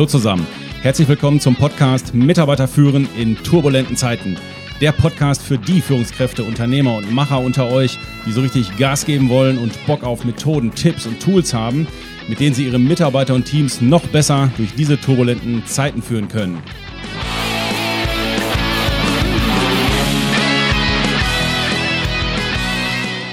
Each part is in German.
Hallo zusammen. Herzlich willkommen zum Podcast Mitarbeiter führen in turbulenten Zeiten. Der Podcast für die Führungskräfte, Unternehmer und Macher unter euch, die so richtig Gas geben wollen und Bock auf Methoden, Tipps und Tools haben, mit denen sie ihre Mitarbeiter und Teams noch besser durch diese turbulenten Zeiten führen können.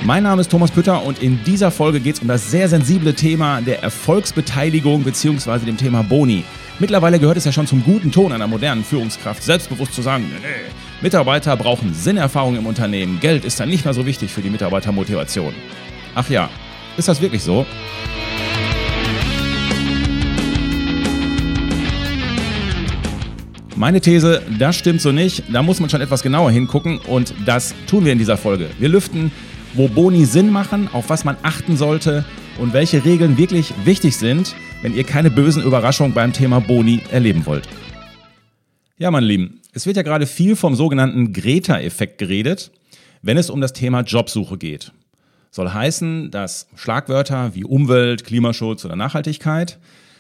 Mein Name ist Thomas Pütter und in dieser Folge geht es um das sehr sensible Thema der Erfolgsbeteiligung bzw. dem Thema Boni. Mittlerweile gehört es ja schon zum guten Ton einer modernen Führungskraft, selbstbewusst zu sagen, nee, Mitarbeiter brauchen Sinnerfahrung im Unternehmen. Geld ist dann nicht mehr so wichtig für die Mitarbeitermotivation. Ach ja, ist das wirklich so? Meine These, das stimmt so nicht. Da muss man schon etwas genauer hingucken und das tun wir in dieser Folge. Wir lüften wo Boni Sinn machen, auf was man achten sollte und welche Regeln wirklich wichtig sind, wenn ihr keine bösen Überraschungen beim Thema Boni erleben wollt. Ja, meine Lieben, es wird ja gerade viel vom sogenannten Greta-Effekt geredet, wenn es um das Thema Jobsuche geht. Soll heißen, dass Schlagwörter wie Umwelt, Klimaschutz oder Nachhaltigkeit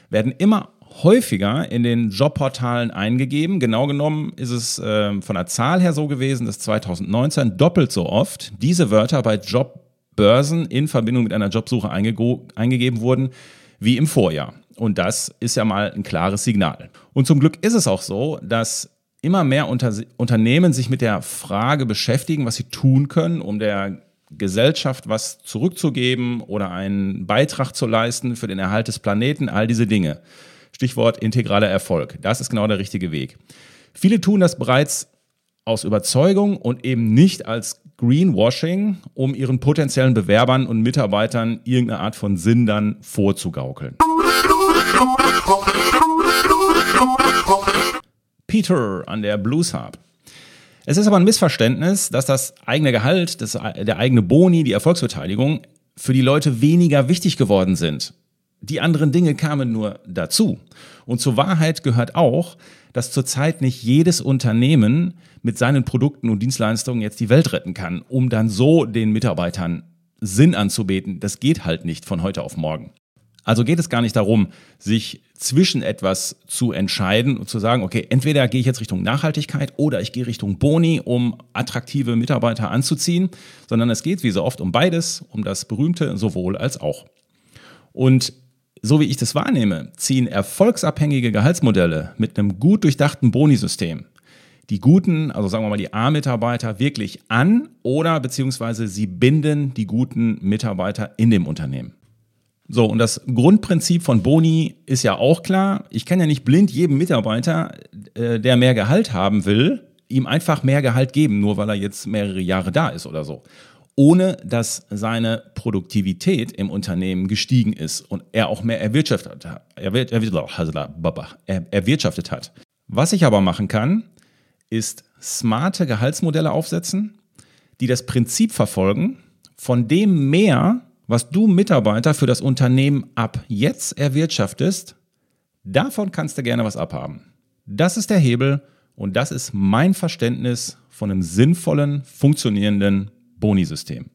werden immer häufiger in den Jobportalen eingegeben. Genau genommen ist es äh, von der Zahl her so gewesen, dass 2019 doppelt so oft diese Wörter bei Jobbörsen in Verbindung mit einer Jobsuche eingegeben wurden wie im Vorjahr. Und das ist ja mal ein klares Signal. Und zum Glück ist es auch so, dass immer mehr Unter Unternehmen sich mit der Frage beschäftigen, was sie tun können, um der Gesellschaft was zurückzugeben oder einen Beitrag zu leisten für den Erhalt des Planeten, all diese Dinge. Stichwort integraler Erfolg. Das ist genau der richtige Weg. Viele tun das bereits aus Überzeugung und eben nicht als Greenwashing, um ihren potenziellen Bewerbern und Mitarbeitern irgendeine Art von Sinn dann vorzugaukeln. Peter an der Blues Harp. Es ist aber ein Missverständnis, dass das eigene Gehalt, das, der eigene Boni, die Erfolgsbeteiligung für die Leute weniger wichtig geworden sind. Die anderen Dinge kamen nur dazu. Und zur Wahrheit gehört auch, dass zurzeit nicht jedes Unternehmen mit seinen Produkten und Dienstleistungen jetzt die Welt retten kann, um dann so den Mitarbeitern Sinn anzubeten. Das geht halt nicht von heute auf morgen. Also geht es gar nicht darum, sich zwischen etwas zu entscheiden und zu sagen, okay, entweder gehe ich jetzt Richtung Nachhaltigkeit oder ich gehe Richtung Boni, um attraktive Mitarbeiter anzuziehen, sondern es geht wie so oft um beides, um das berühmte sowohl als auch. Und so wie ich das wahrnehme, ziehen erfolgsabhängige Gehaltsmodelle mit einem gut durchdachten Bonisystem die guten, also sagen wir mal die A-Mitarbeiter wirklich an oder beziehungsweise sie binden die guten Mitarbeiter in dem Unternehmen. So, und das Grundprinzip von Boni ist ja auch klar. Ich kann ja nicht blind jedem Mitarbeiter, äh, der mehr Gehalt haben will, ihm einfach mehr Gehalt geben, nur weil er jetzt mehrere Jahre da ist oder so ohne dass seine Produktivität im Unternehmen gestiegen ist und er auch mehr erwirtschaftet hat. Was ich aber machen kann, ist smarte Gehaltsmodelle aufsetzen, die das Prinzip verfolgen, von dem mehr, was du Mitarbeiter für das Unternehmen ab jetzt erwirtschaftest, davon kannst du gerne was abhaben. Das ist der Hebel und das ist mein Verständnis von einem sinnvollen, funktionierenden Bonisystem.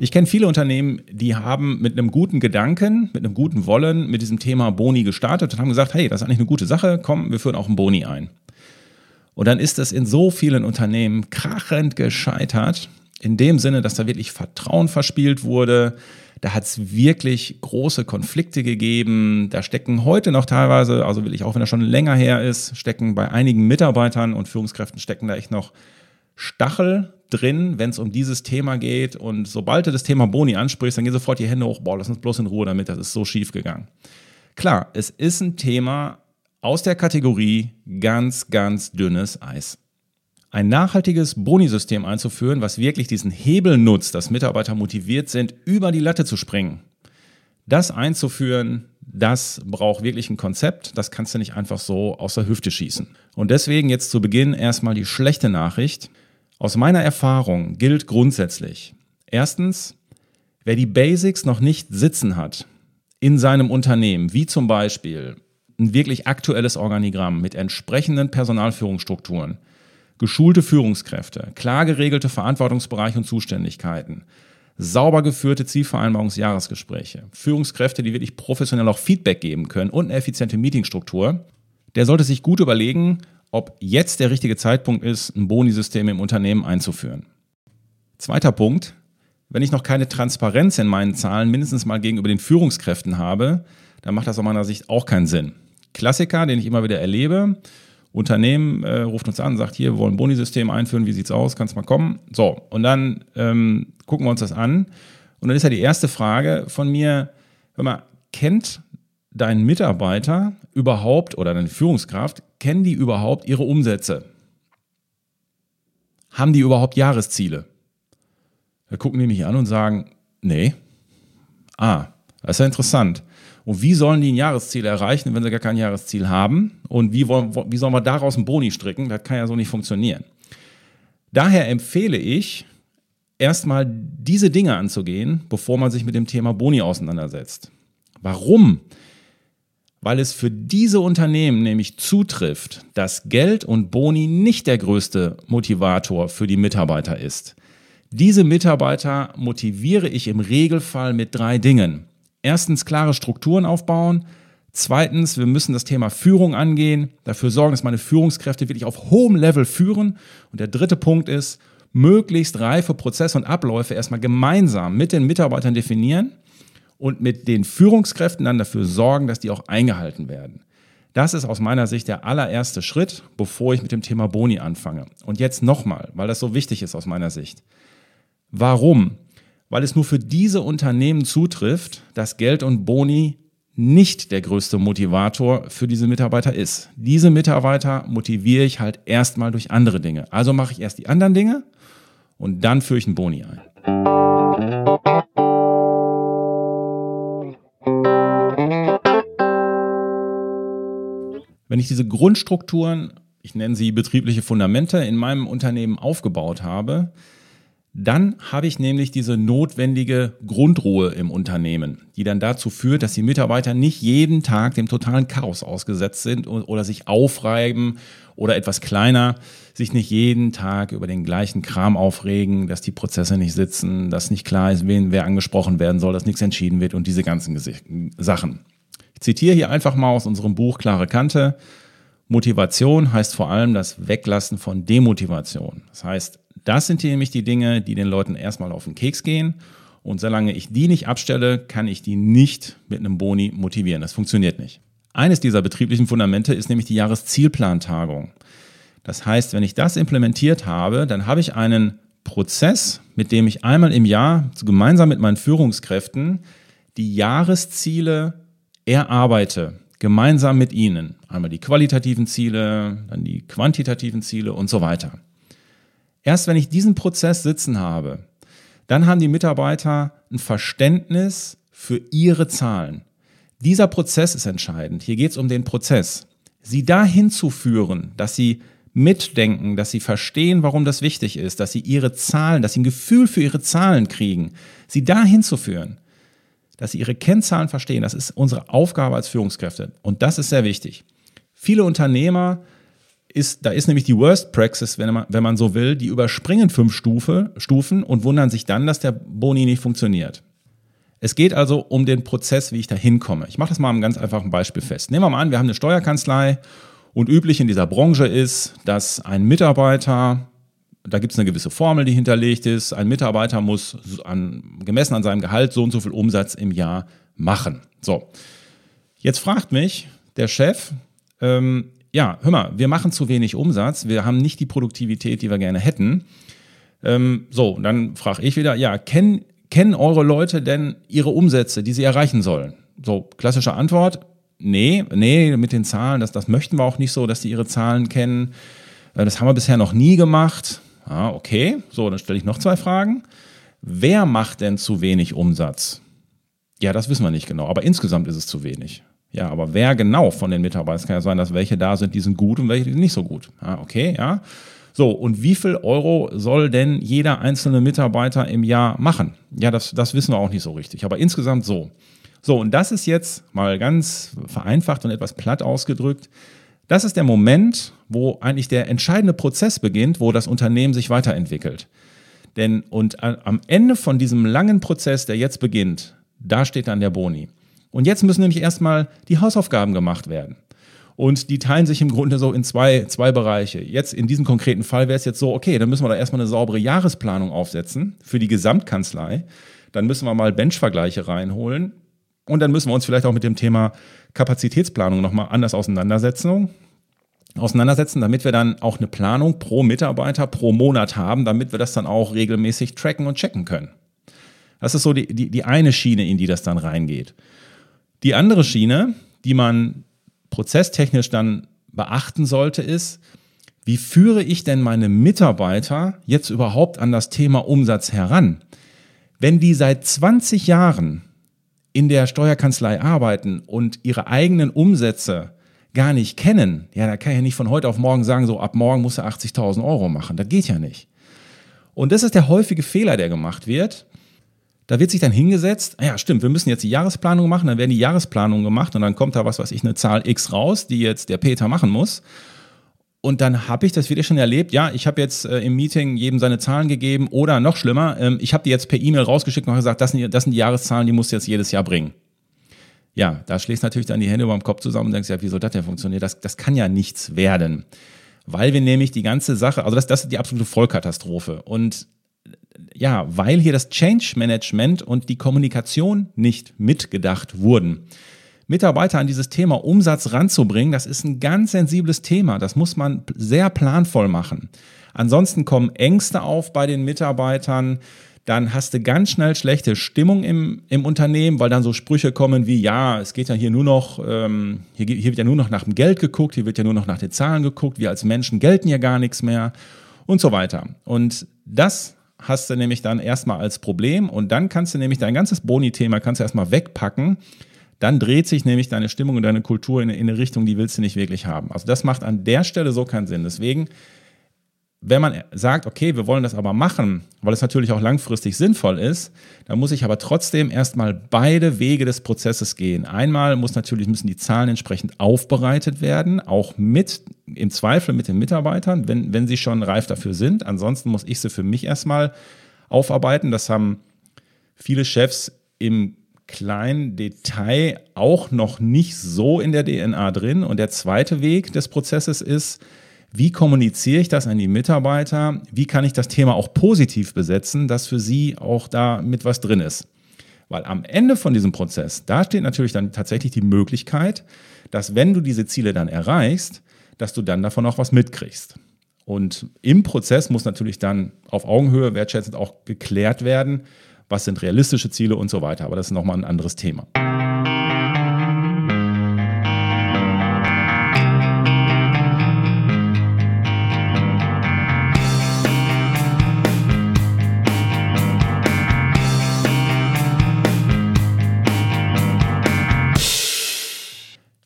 Ich kenne viele Unternehmen, die haben mit einem guten Gedanken, mit einem guten Wollen mit diesem Thema Boni gestartet und haben gesagt, hey, das ist eigentlich eine gute Sache, komm, wir führen auch einen Boni ein. Und dann ist es in so vielen Unternehmen krachend gescheitert, in dem Sinne, dass da wirklich Vertrauen verspielt wurde. Da hat es wirklich große Konflikte gegeben. Da stecken heute noch teilweise, also will ich auch wenn das schon länger her ist, stecken bei einigen Mitarbeitern und Führungskräften stecken da echt noch Stachel drin, wenn es um dieses Thema geht. Und sobald du das Thema Boni ansprichst, dann gehen sofort die Hände hoch, boah, lass uns bloß in Ruhe damit, das ist so schief gegangen. Klar, es ist ein Thema aus der Kategorie ganz, ganz dünnes Eis ein nachhaltiges Bonisystem einzuführen, was wirklich diesen Hebel nutzt, dass Mitarbeiter motiviert sind, über die Latte zu springen. Das einzuführen, das braucht wirklich ein Konzept. Das kannst du nicht einfach so aus der Hüfte schießen. Und deswegen jetzt zu Beginn erstmal die schlechte Nachricht. Aus meiner Erfahrung gilt grundsätzlich, erstens, wer die Basics noch nicht sitzen hat in seinem Unternehmen, wie zum Beispiel ein wirklich aktuelles Organigramm mit entsprechenden Personalführungsstrukturen, geschulte Führungskräfte, klar geregelte Verantwortungsbereiche und Zuständigkeiten, sauber geführte Zielvereinbarungsjahresgespräche, Führungskräfte, die wirklich professionell auch Feedback geben können und eine effiziente Meetingstruktur, der sollte sich gut überlegen, ob jetzt der richtige Zeitpunkt ist, ein Bonisystem im Unternehmen einzuführen. Zweiter Punkt, wenn ich noch keine Transparenz in meinen Zahlen mindestens mal gegenüber den Führungskräften habe, dann macht das aus meiner Sicht auch keinen Sinn. Klassiker, den ich immer wieder erlebe, Unternehmen äh, ruft uns an, sagt hier, wir wollen ein Bonisystem einführen, wie sieht's aus, kannst mal kommen. So, und dann ähm, gucken wir uns das an. Und dann ist ja die erste Frage von mir, wenn man kennt dein Mitarbeiter überhaupt oder deine Führungskraft, kennen die überhaupt ihre Umsätze? Haben die überhaupt Jahresziele? Da gucken die mich an und sagen, nee. Ah, das ist ja interessant. Und wie sollen die ein Jahresziel erreichen, wenn sie gar kein Jahresziel haben? Und wie, wollen, wie sollen wir daraus einen Boni stricken? Das kann ja so nicht funktionieren. Daher empfehle ich, erstmal diese Dinge anzugehen, bevor man sich mit dem Thema Boni auseinandersetzt. Warum? Weil es für diese Unternehmen nämlich zutrifft, dass Geld und Boni nicht der größte Motivator für die Mitarbeiter ist. Diese Mitarbeiter motiviere ich im Regelfall mit drei Dingen. Erstens klare Strukturen aufbauen. Zweitens, wir müssen das Thema Führung angehen, dafür sorgen, dass meine Führungskräfte wirklich auf hohem Level führen. Und der dritte Punkt ist, möglichst reife Prozesse und Abläufe erstmal gemeinsam mit den Mitarbeitern definieren und mit den Führungskräften dann dafür sorgen, dass die auch eingehalten werden. Das ist aus meiner Sicht der allererste Schritt, bevor ich mit dem Thema Boni anfange. Und jetzt nochmal, weil das so wichtig ist aus meiner Sicht. Warum? Weil es nur für diese Unternehmen zutrifft, dass Geld und Boni nicht der größte Motivator für diese Mitarbeiter ist. Diese Mitarbeiter motiviere ich halt erstmal durch andere Dinge. Also mache ich erst die anderen Dinge und dann führe ich einen Boni ein. Wenn ich diese Grundstrukturen, ich nenne sie betriebliche Fundamente, in meinem Unternehmen aufgebaut habe, dann habe ich nämlich diese notwendige Grundruhe im Unternehmen, die dann dazu führt, dass die Mitarbeiter nicht jeden Tag dem totalen Chaos ausgesetzt sind oder sich aufreiben oder etwas kleiner, sich nicht jeden Tag über den gleichen Kram aufregen, dass die Prozesse nicht sitzen, dass nicht klar ist, wen wer angesprochen werden soll, dass nichts entschieden wird und diese ganzen Sachen. Ich zitiere hier einfach mal aus unserem Buch Klare Kante. Motivation heißt vor allem das Weglassen von Demotivation. Das heißt, das sind nämlich die Dinge, die den Leuten erstmal auf den Keks gehen. Und solange ich die nicht abstelle, kann ich die nicht mit einem Boni motivieren. Das funktioniert nicht. Eines dieser betrieblichen Fundamente ist nämlich die Jahreszielplantagung. Das heißt, wenn ich das implementiert habe, dann habe ich einen Prozess, mit dem ich einmal im Jahr gemeinsam mit meinen Führungskräften die Jahresziele erarbeite, gemeinsam mit ihnen. Einmal die qualitativen Ziele, dann die quantitativen Ziele und so weiter. Erst wenn ich diesen Prozess sitzen habe, dann haben die Mitarbeiter ein Verständnis für ihre Zahlen. Dieser Prozess ist entscheidend. Hier geht es um den Prozess. Sie dahin zu führen, dass sie mitdenken, dass sie verstehen, warum das wichtig ist, dass sie ihre Zahlen, dass sie ein Gefühl für ihre Zahlen kriegen, sie dahin zu führen, dass sie ihre Kennzahlen verstehen, das ist unsere Aufgabe als Führungskräfte. Und das ist sehr wichtig. Viele Unternehmer ist, da ist nämlich die Worst Praxis, wenn man, wenn man so will, die überspringen fünf Stufe, Stufen und wundern sich dann, dass der Boni nicht funktioniert. Es geht also um den Prozess, wie ich da hinkomme. Ich mache das mal am ganz einfachen Beispiel fest. Nehmen wir mal an, wir haben eine Steuerkanzlei und üblich in dieser Branche ist, dass ein Mitarbeiter, da gibt es eine gewisse Formel, die hinterlegt ist, ein Mitarbeiter muss an, gemessen an seinem Gehalt so und so viel Umsatz im Jahr machen. So, jetzt fragt mich der Chef, ähm, ja, hör mal, wir machen zu wenig Umsatz, wir haben nicht die Produktivität, die wir gerne hätten. Ähm, so, dann frage ich wieder, ja, kennen, kennen eure Leute denn ihre Umsätze, die sie erreichen sollen? So, klassische Antwort, nee, nee, mit den Zahlen, das, das möchten wir auch nicht so, dass die ihre Zahlen kennen. Äh, das haben wir bisher noch nie gemacht. Ah, okay, so, dann stelle ich noch zwei Fragen. Wer macht denn zu wenig Umsatz? Ja, das wissen wir nicht genau, aber insgesamt ist es zu wenig. Ja, aber wer genau von den Mitarbeitern? Es kann ja sein, dass welche da sind, die sind gut und welche, die sind nicht so gut. Ja, okay, ja. So, und wie viel Euro soll denn jeder einzelne Mitarbeiter im Jahr machen? Ja, das, das wissen wir auch nicht so richtig. Aber insgesamt so. So, und das ist jetzt mal ganz vereinfacht und etwas platt ausgedrückt. Das ist der Moment, wo eigentlich der entscheidende Prozess beginnt, wo das Unternehmen sich weiterentwickelt. Denn und am Ende von diesem langen Prozess, der jetzt beginnt, da steht dann der Boni. Und jetzt müssen nämlich erstmal die Hausaufgaben gemacht werden. Und die teilen sich im Grunde so in zwei, zwei Bereiche. Jetzt in diesem konkreten Fall wäre es jetzt so, okay, dann müssen wir da erstmal eine saubere Jahresplanung aufsetzen für die Gesamtkanzlei. Dann müssen wir mal Benchvergleiche reinholen. Und dann müssen wir uns vielleicht auch mit dem Thema Kapazitätsplanung nochmal anders auseinandersetzen auseinandersetzen, damit wir dann auch eine Planung pro Mitarbeiter pro Monat haben, damit wir das dann auch regelmäßig tracken und checken können. Das ist so die, die, die eine Schiene, in die das dann reingeht. Die andere Schiene, die man prozesstechnisch dann beachten sollte, ist, wie führe ich denn meine Mitarbeiter jetzt überhaupt an das Thema Umsatz heran? Wenn die seit 20 Jahren in der Steuerkanzlei arbeiten und ihre eigenen Umsätze gar nicht kennen, ja, da kann ich ja nicht von heute auf morgen sagen, so ab morgen muss er 80.000 Euro machen. Das geht ja nicht. Und das ist der häufige Fehler, der gemacht wird. Da wird sich dann hingesetzt, ah ja, stimmt, wir müssen jetzt die Jahresplanung machen, dann werden die Jahresplanungen gemacht und dann kommt da was weiß ich, eine Zahl X raus, die jetzt der Peter machen muss. Und dann habe ich das wieder schon erlebt. Ja, ich habe jetzt äh, im Meeting jedem seine Zahlen gegeben oder noch schlimmer, ähm, ich habe die jetzt per E-Mail rausgeschickt und gesagt, das sind, das sind die Jahreszahlen, die musst du jetzt jedes Jahr bringen. Ja, da schlägst natürlich dann die Hände über dem Kopf zusammen und denkst, ja, wie soll das denn funktionieren? Das, das kann ja nichts werden. Weil wir nämlich die ganze Sache, also das, das ist die absolute Vollkatastrophe. Und ja, weil hier das Change Management und die Kommunikation nicht mitgedacht wurden. Mitarbeiter an dieses Thema Umsatz ranzubringen, das ist ein ganz sensibles Thema. Das muss man sehr planvoll machen. Ansonsten kommen Ängste auf bei den Mitarbeitern. Dann hast du ganz schnell schlechte Stimmung im, im Unternehmen, weil dann so Sprüche kommen wie, ja, es geht ja hier nur noch, ähm, hier, hier wird ja nur noch nach dem Geld geguckt, hier wird ja nur noch nach den Zahlen geguckt, wir als Menschen gelten ja gar nichts mehr und so weiter. Und das hast du nämlich dann erstmal als Problem und dann kannst du nämlich dein ganzes Boni-Thema kannst du erstmal wegpacken. Dann dreht sich nämlich deine Stimmung und deine Kultur in, in eine Richtung, die willst du nicht wirklich haben. Also das macht an der Stelle so keinen Sinn. Deswegen wenn man sagt, okay, wir wollen das aber machen, weil es natürlich auch langfristig sinnvoll ist, dann muss ich aber trotzdem erstmal beide Wege des Prozesses gehen. Einmal muss natürlich, müssen die Zahlen entsprechend aufbereitet werden, auch mit, im Zweifel mit den Mitarbeitern, wenn, wenn sie schon reif dafür sind. Ansonsten muss ich sie für mich erstmal aufarbeiten. Das haben viele Chefs im kleinen Detail auch noch nicht so in der DNA drin. Und der zweite Weg des Prozesses ist, wie kommuniziere ich das an die Mitarbeiter? Wie kann ich das Thema auch positiv besetzen, dass für sie auch da mit was drin ist? Weil am Ende von diesem Prozess, da steht natürlich dann tatsächlich die Möglichkeit, dass wenn du diese Ziele dann erreichst, dass du dann davon auch was mitkriegst. Und im Prozess muss natürlich dann auf Augenhöhe wertschätzend auch geklärt werden, was sind realistische Ziele und so weiter. Aber das ist nochmal ein anderes Thema.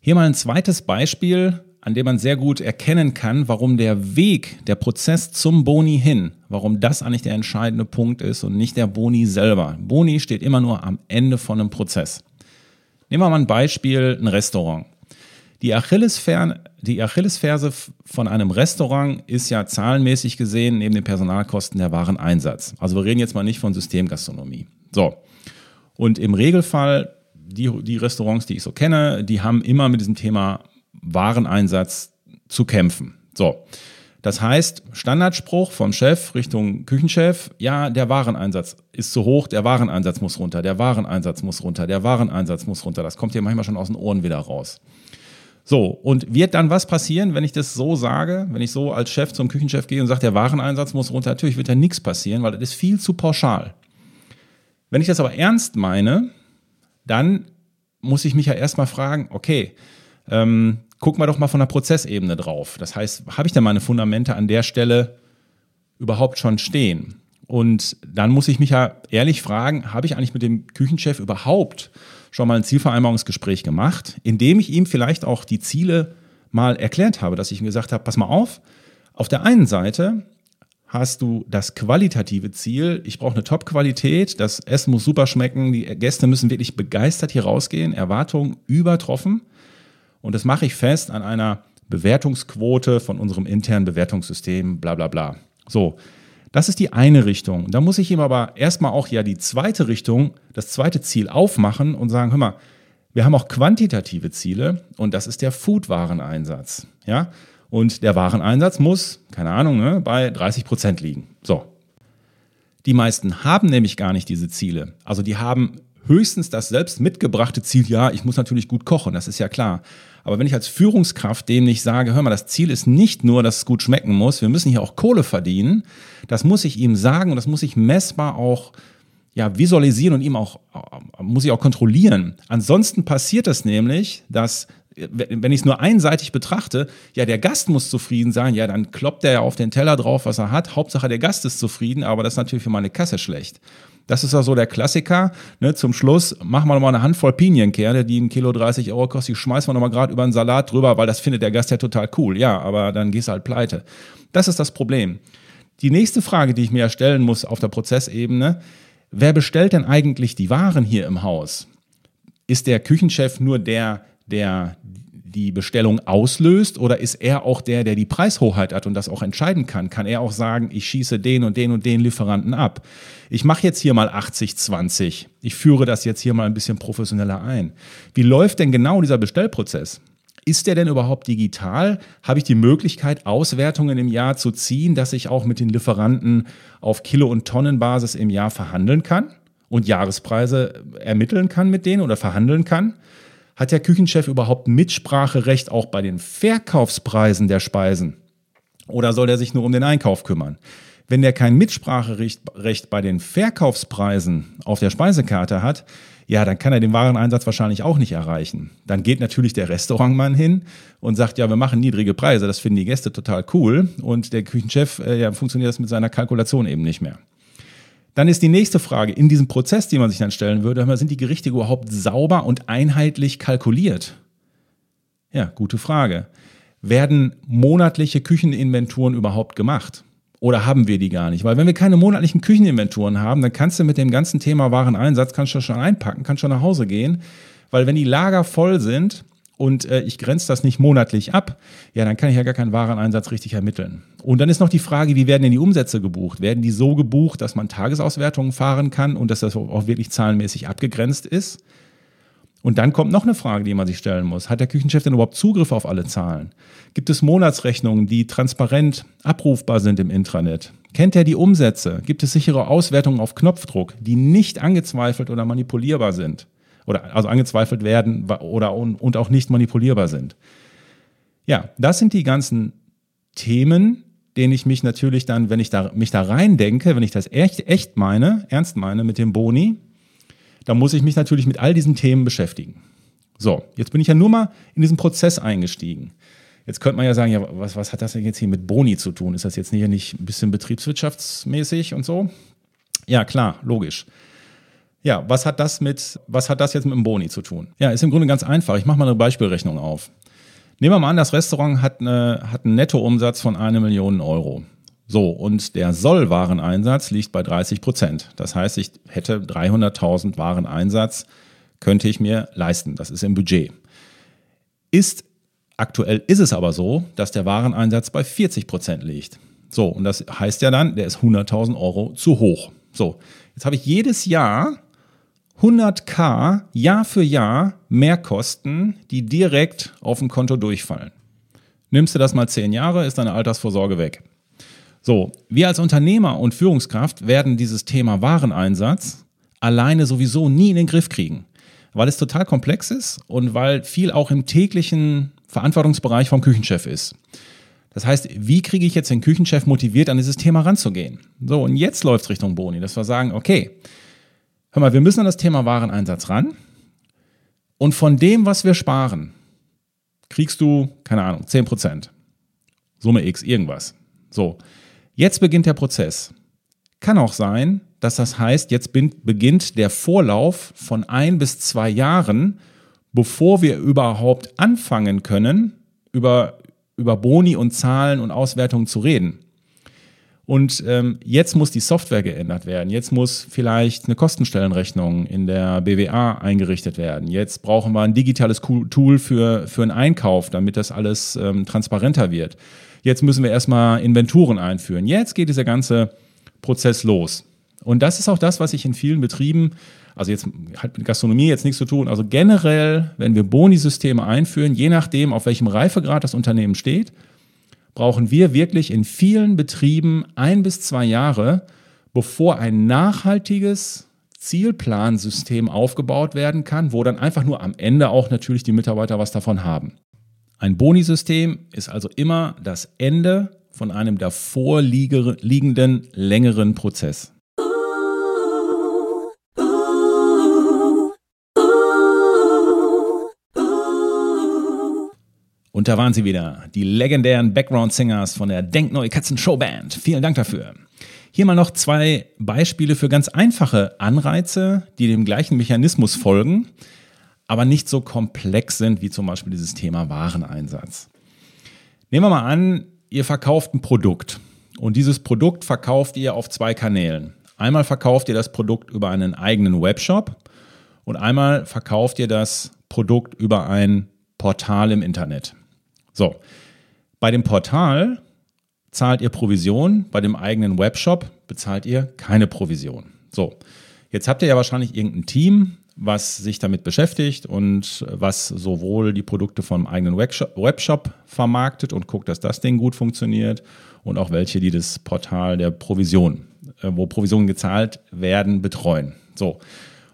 Hier mal ein zweites Beispiel, an dem man sehr gut erkennen kann, warum der Weg, der Prozess zum Boni hin, warum das eigentlich der entscheidende Punkt ist und nicht der Boni selber. Boni steht immer nur am Ende von einem Prozess. Nehmen wir mal ein Beispiel, ein Restaurant. Die, Achillesfer die Achillesferse von einem Restaurant ist ja zahlenmäßig gesehen neben den Personalkosten der Wareneinsatz. Also wir reden jetzt mal nicht von Systemgastronomie. So. Und im Regelfall die, die Restaurants, die ich so kenne, die haben immer mit diesem Thema Wareneinsatz zu kämpfen. So. Das heißt, Standardspruch vom Chef Richtung Küchenchef, ja, der Wareneinsatz ist zu hoch, der Wareneinsatz muss runter, der Wareneinsatz muss runter, der Wareneinsatz muss runter. Das kommt hier manchmal schon aus den Ohren wieder raus. So, und wird dann was passieren, wenn ich das so sage, wenn ich so als Chef zum Küchenchef gehe und sage, der Wareneinsatz muss runter? Natürlich wird da nichts passieren, weil das ist viel zu pauschal. Wenn ich das aber ernst meine, dann muss ich mich ja erstmal fragen, okay, ähm, gucken wir doch mal von der Prozessebene drauf. Das heißt, habe ich denn meine Fundamente an der Stelle überhaupt schon stehen? Und dann muss ich mich ja ehrlich fragen, habe ich eigentlich mit dem Küchenchef überhaupt schon mal ein Zielvereinbarungsgespräch gemacht, in dem ich ihm vielleicht auch die Ziele mal erklärt habe, dass ich ihm gesagt habe, pass mal auf, auf der einen Seite hast du das qualitative Ziel. Ich brauche eine Top-Qualität. Das Essen muss super schmecken. Die Gäste müssen wirklich begeistert hier rausgehen. Erwartungen übertroffen. Und das mache ich fest an einer Bewertungsquote von unserem internen Bewertungssystem, bla bla bla. So, das ist die eine Richtung. Da muss ich ihm aber erstmal auch ja die zweite Richtung, das zweite Ziel aufmachen und sagen, hör mal, wir haben auch quantitative Ziele und das ist der Food-Wareneinsatz. Ja? Und der Wareneinsatz muss, keine Ahnung, ne, bei 30 Prozent liegen. So. Die meisten haben nämlich gar nicht diese Ziele. Also die haben höchstens das selbst mitgebrachte Ziel, ja, ich muss natürlich gut kochen, das ist ja klar. Aber wenn ich als Führungskraft dem nicht sage, hör mal, das Ziel ist nicht nur, dass es gut schmecken muss, wir müssen hier auch Kohle verdienen, das muss ich ihm sagen und das muss ich messbar auch ja, visualisieren und ihm auch, muss ich auch kontrollieren. Ansonsten passiert es nämlich, dass wenn ich es nur einseitig betrachte, ja, der Gast muss zufrieden sein, ja, dann kloppt er ja auf den Teller drauf, was er hat. Hauptsache, der Gast ist zufrieden, aber das ist natürlich für meine Kasse schlecht. Das ist ja so der Klassiker. Ne? Zum Schluss machen wir nochmal eine Handvoll Pinienkerne, die ein Kilo 30 Euro kosten, die schmeißen wir nochmal gerade über einen Salat drüber, weil das findet der Gast ja total cool. Ja, aber dann gehst du halt pleite. Das ist das Problem. Die nächste Frage, die ich mir stellen muss auf der Prozessebene, wer bestellt denn eigentlich die Waren hier im Haus? Ist der Küchenchef nur der, der die Bestellung auslöst oder ist er auch der, der die Preishoheit hat und das auch entscheiden kann? Kann er auch sagen, ich schieße den und den und den Lieferanten ab? Ich mache jetzt hier mal 80-20. Ich führe das jetzt hier mal ein bisschen professioneller ein. Wie läuft denn genau dieser Bestellprozess? Ist der denn überhaupt digital? Habe ich die Möglichkeit, Auswertungen im Jahr zu ziehen, dass ich auch mit den Lieferanten auf Kilo- und Tonnenbasis im Jahr verhandeln kann und Jahrespreise ermitteln kann mit denen oder verhandeln kann? Hat der Küchenchef überhaupt Mitspracherecht auch bei den Verkaufspreisen der Speisen? Oder soll er sich nur um den Einkauf kümmern? Wenn der kein Mitspracherecht bei den Verkaufspreisen auf der Speisekarte hat, ja, dann kann er den Wareneinsatz wahrscheinlich auch nicht erreichen. Dann geht natürlich der Restaurantmann hin und sagt, ja, wir machen niedrige Preise, das finden die Gäste total cool. Und der Küchenchef, äh, ja, funktioniert das mit seiner Kalkulation eben nicht mehr. Dann ist die nächste Frage, in diesem Prozess, den man sich dann stellen würde, sind die Gerichte überhaupt sauber und einheitlich kalkuliert? Ja, gute Frage. Werden monatliche Kücheninventuren überhaupt gemacht? Oder haben wir die gar nicht? Weil wenn wir keine monatlichen Kücheninventuren haben, dann kannst du mit dem ganzen Thema Wareneinsatz, kannst du schon einpacken, kannst schon nach Hause gehen. Weil wenn die Lager voll sind, und äh, ich grenze das nicht monatlich ab, ja, dann kann ich ja gar keinen Wareneinsatz richtig ermitteln. Und dann ist noch die Frage, wie werden denn die Umsätze gebucht? Werden die so gebucht, dass man Tagesauswertungen fahren kann und dass das auch wirklich zahlenmäßig abgegrenzt ist? Und dann kommt noch eine Frage, die man sich stellen muss. Hat der Küchenchef denn überhaupt Zugriff auf alle Zahlen? Gibt es Monatsrechnungen, die transparent abrufbar sind im Intranet? Kennt er die Umsätze? Gibt es sichere Auswertungen auf Knopfdruck, die nicht angezweifelt oder manipulierbar sind? oder also angezweifelt werden oder und auch nicht manipulierbar sind. Ja, das sind die ganzen Themen, denen ich mich natürlich dann, wenn ich da, mich da rein denke, wenn ich das echt, echt meine, ernst meine mit dem Boni, dann muss ich mich natürlich mit all diesen Themen beschäftigen. So, jetzt bin ich ja nur mal in diesen Prozess eingestiegen. Jetzt könnte man ja sagen, ja, was, was hat das denn jetzt hier mit Boni zu tun? Ist das jetzt hier nicht ein bisschen betriebswirtschaftsmäßig und so? Ja, klar, logisch. Ja, was hat das mit, was hat das jetzt mit dem Boni zu tun? Ja, ist im Grunde ganz einfach. Ich mache mal eine Beispielrechnung auf. Nehmen wir mal an, das Restaurant hat, eine, hat einen Nettoumsatz von eine Million Euro. So, und der Sollwareneinsatz liegt bei 30 Prozent. Das heißt, ich hätte 300.000 Wareneinsatz, könnte ich mir leisten. Das ist im Budget. Ist, aktuell ist es aber so, dass der Wareneinsatz bei 40 Prozent liegt. So, und das heißt ja dann, der ist 100.000 Euro zu hoch. So, jetzt habe ich jedes Jahr 100k Jahr für Jahr Mehrkosten, die direkt auf dem Konto durchfallen. Nimmst du das mal zehn Jahre, ist deine Altersvorsorge weg. So, wir als Unternehmer und Führungskraft werden dieses Thema Wareneinsatz alleine sowieso nie in den Griff kriegen, weil es total komplex ist und weil viel auch im täglichen Verantwortungsbereich vom Küchenchef ist. Das heißt, wie kriege ich jetzt den Küchenchef motiviert, an dieses Thema ranzugehen? So, und jetzt läuft es Richtung Boni, dass wir sagen, okay, Hör mal, wir müssen an das Thema Wareneinsatz ran. Und von dem, was wir sparen, kriegst du, keine Ahnung, 10%. Summe X, irgendwas. So, jetzt beginnt der Prozess. Kann auch sein, dass das heißt, jetzt beginnt der Vorlauf von ein bis zwei Jahren, bevor wir überhaupt anfangen können, über, über Boni und Zahlen und Auswertungen zu reden. Und ähm, jetzt muss die Software geändert werden. Jetzt muss vielleicht eine Kostenstellenrechnung in der BWA eingerichtet werden. Jetzt brauchen wir ein digitales Tool für, für einen Einkauf, damit das alles ähm, transparenter wird. Jetzt müssen wir erstmal Inventuren einführen. Jetzt geht dieser ganze Prozess los. Und das ist auch das, was ich in vielen Betrieben, also jetzt hat mit Gastronomie jetzt nichts zu tun, also generell, wenn wir Boni-Systeme einführen, je nachdem, auf welchem Reifegrad das Unternehmen steht, brauchen wir wirklich in vielen Betrieben ein bis zwei Jahre, bevor ein nachhaltiges Zielplansystem aufgebaut werden kann, wo dann einfach nur am Ende auch natürlich die Mitarbeiter was davon haben. Ein Bonisystem ist also immer das Ende von einem davor liegenden längeren Prozess. Und da waren sie wieder, die legendären Background-Singers von der Denkneue Katzen Showband. Vielen Dank dafür. Hier mal noch zwei Beispiele für ganz einfache Anreize, die dem gleichen Mechanismus folgen, aber nicht so komplex sind wie zum Beispiel dieses Thema Wareneinsatz. Nehmen wir mal an, ihr verkauft ein Produkt und dieses Produkt verkauft ihr auf zwei Kanälen. Einmal verkauft ihr das Produkt über einen eigenen Webshop und einmal verkauft ihr das Produkt über ein Portal im Internet. So, bei dem Portal zahlt ihr Provision, bei dem eigenen Webshop bezahlt ihr keine Provision. So, jetzt habt ihr ja wahrscheinlich irgendein Team, was sich damit beschäftigt und was sowohl die Produkte vom eigenen Webshop vermarktet und guckt, dass das Ding gut funktioniert und auch welche, die das Portal der Provision, äh, wo Provisionen gezahlt werden, betreuen. So.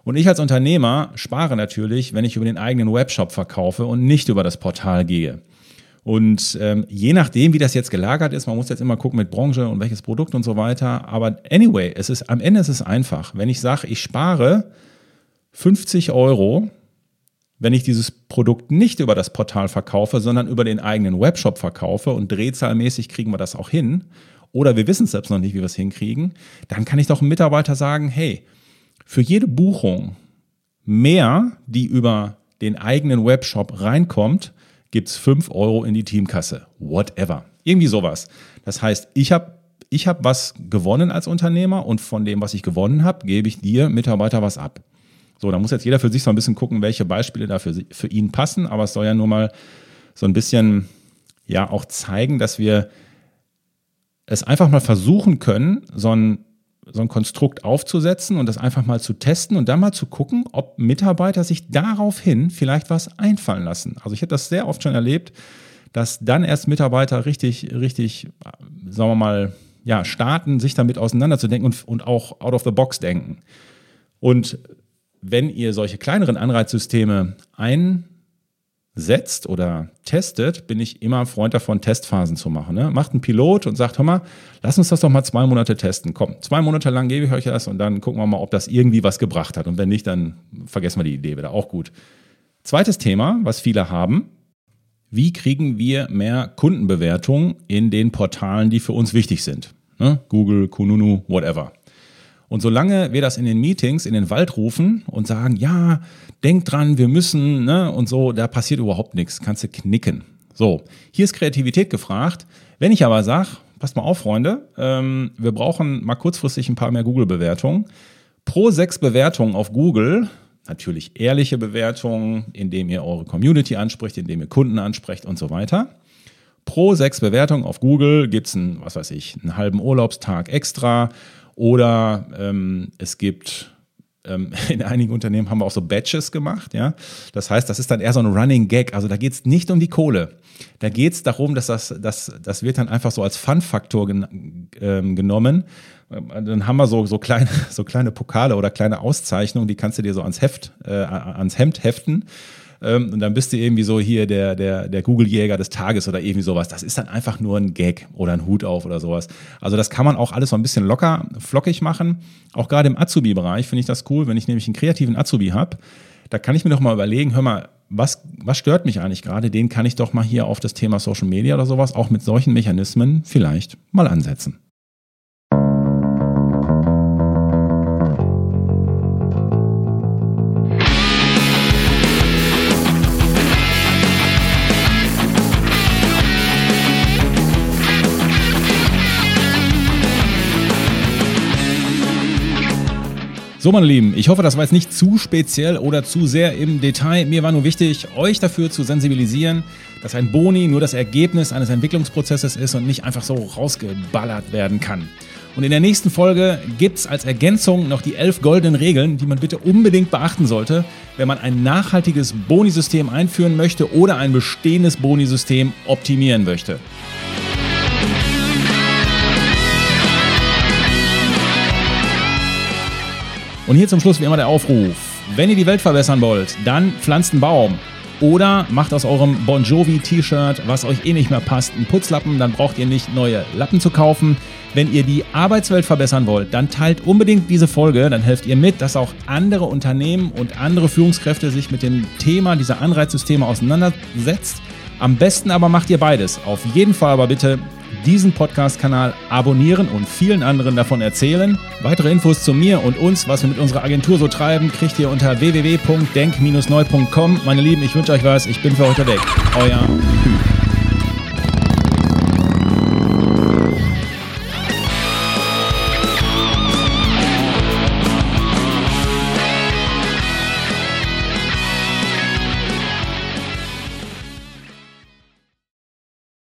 Und ich als Unternehmer spare natürlich, wenn ich über den eigenen Webshop verkaufe und nicht über das Portal gehe. Und ähm, je nachdem, wie das jetzt gelagert ist, man muss jetzt immer gucken mit Branche und welches Produkt und so weiter. Aber anyway, es ist, am Ende ist es einfach. Wenn ich sage, ich spare 50 Euro, wenn ich dieses Produkt nicht über das Portal verkaufe, sondern über den eigenen Webshop verkaufe und drehzahlmäßig kriegen wir das auch hin, oder wir wissen selbst noch nicht, wie wir es hinkriegen, dann kann ich doch einem Mitarbeiter sagen, hey, für jede Buchung mehr, die über den eigenen Webshop reinkommt, gibt es 5 Euro in die Teamkasse. Whatever. Irgendwie sowas. Das heißt, ich habe ich hab was gewonnen als Unternehmer und von dem, was ich gewonnen habe, gebe ich dir, Mitarbeiter, was ab. So, da muss jetzt jeder für sich so ein bisschen gucken, welche Beispiele da für, für ihn passen, aber es soll ja nur mal so ein bisschen ja auch zeigen, dass wir es einfach mal versuchen können, so ein so ein Konstrukt aufzusetzen und das einfach mal zu testen und dann mal zu gucken, ob Mitarbeiter sich daraufhin vielleicht was einfallen lassen. Also ich habe das sehr oft schon erlebt, dass dann erst Mitarbeiter richtig, richtig, sagen wir mal, ja, starten, sich damit auseinanderzudenken und, und auch out of the box denken. Und wenn ihr solche kleineren Anreizsysteme ein setzt oder testet, bin ich immer Freund davon, Testphasen zu machen. Ne? Macht einen Pilot und sagt, hör mal, lass uns das doch mal zwei Monate testen. Komm, zwei Monate lang gebe ich euch das und dann gucken wir mal, ob das irgendwie was gebracht hat. Und wenn nicht, dann vergessen wir die Idee wieder. Auch gut. Zweites Thema, was viele haben. Wie kriegen wir mehr Kundenbewertung in den Portalen, die für uns wichtig sind? Ne? Google, Kununu, whatever. Und solange wir das in den Meetings in den Wald rufen und sagen, ja, denk dran, wir müssen, ne, und so, da passiert überhaupt nichts, kannst du knicken. So, hier ist Kreativität gefragt. Wenn ich aber sage, passt mal auf, Freunde, ähm, wir brauchen mal kurzfristig ein paar mehr Google-Bewertungen. Pro sechs Bewertungen auf Google, natürlich ehrliche Bewertungen, indem ihr eure Community anspricht, indem ihr Kunden ansprecht und so weiter. Pro sechs Bewertungen auf Google gibt es einen, was weiß ich, einen halben Urlaubstag extra oder ähm, es gibt ähm, in einigen Unternehmen haben wir auch so Batches gemacht, ja. Das heißt, das ist dann eher so ein Running Gag. Also da geht es nicht um die Kohle. Da geht es darum, dass das, das, das wird dann einfach so als Fun-Faktor gen, ähm, genommen. Dann haben wir so, so, kleine, so kleine Pokale oder kleine Auszeichnungen, die kannst du dir so ans Heft, äh, ans Hemd heften. Ähm, und dann bist du irgendwie so hier der, der, der Google-Jäger des Tages oder irgendwie sowas. Das ist dann einfach nur ein Gag oder ein Hut auf oder sowas. Also das kann man auch alles so ein bisschen locker, flockig machen. Auch gerade im Azubi-Bereich finde ich das cool, wenn ich nämlich einen kreativen Azubi habe. Da kann ich mir doch mal überlegen, hör mal, was, was stört mich eigentlich gerade? Den kann ich doch mal hier auf das Thema Social Media oder sowas auch mit solchen Mechanismen vielleicht mal ansetzen. So, meine Lieben, ich hoffe, das war jetzt nicht zu speziell oder zu sehr im Detail. Mir war nur wichtig, euch dafür zu sensibilisieren, dass ein Boni nur das Ergebnis eines Entwicklungsprozesses ist und nicht einfach so rausgeballert werden kann. Und in der nächsten Folge gibt es als Ergänzung noch die elf goldenen Regeln, die man bitte unbedingt beachten sollte, wenn man ein nachhaltiges Bonisystem einführen möchte oder ein bestehendes Bonisystem optimieren möchte. Und hier zum Schluss wie immer der Aufruf. Wenn ihr die Welt verbessern wollt, dann pflanzt einen Baum. Oder macht aus eurem Bon Jovi T-Shirt, was euch eh nicht mehr passt, einen Putzlappen, dann braucht ihr nicht neue Lappen zu kaufen. Wenn ihr die Arbeitswelt verbessern wollt, dann teilt unbedingt diese Folge, dann helft ihr mit, dass auch andere Unternehmen und andere Führungskräfte sich mit dem Thema dieser Anreizsysteme auseinandersetzt. Am besten aber macht ihr beides. Auf jeden Fall aber bitte diesen Podcast-Kanal abonnieren und vielen anderen davon erzählen. Weitere Infos zu mir und uns, was wir mit unserer Agentur so treiben, kriegt ihr unter www.denk-neu.com. Meine Lieben, ich wünsche euch was. Ich bin für heute weg. Euer Hü.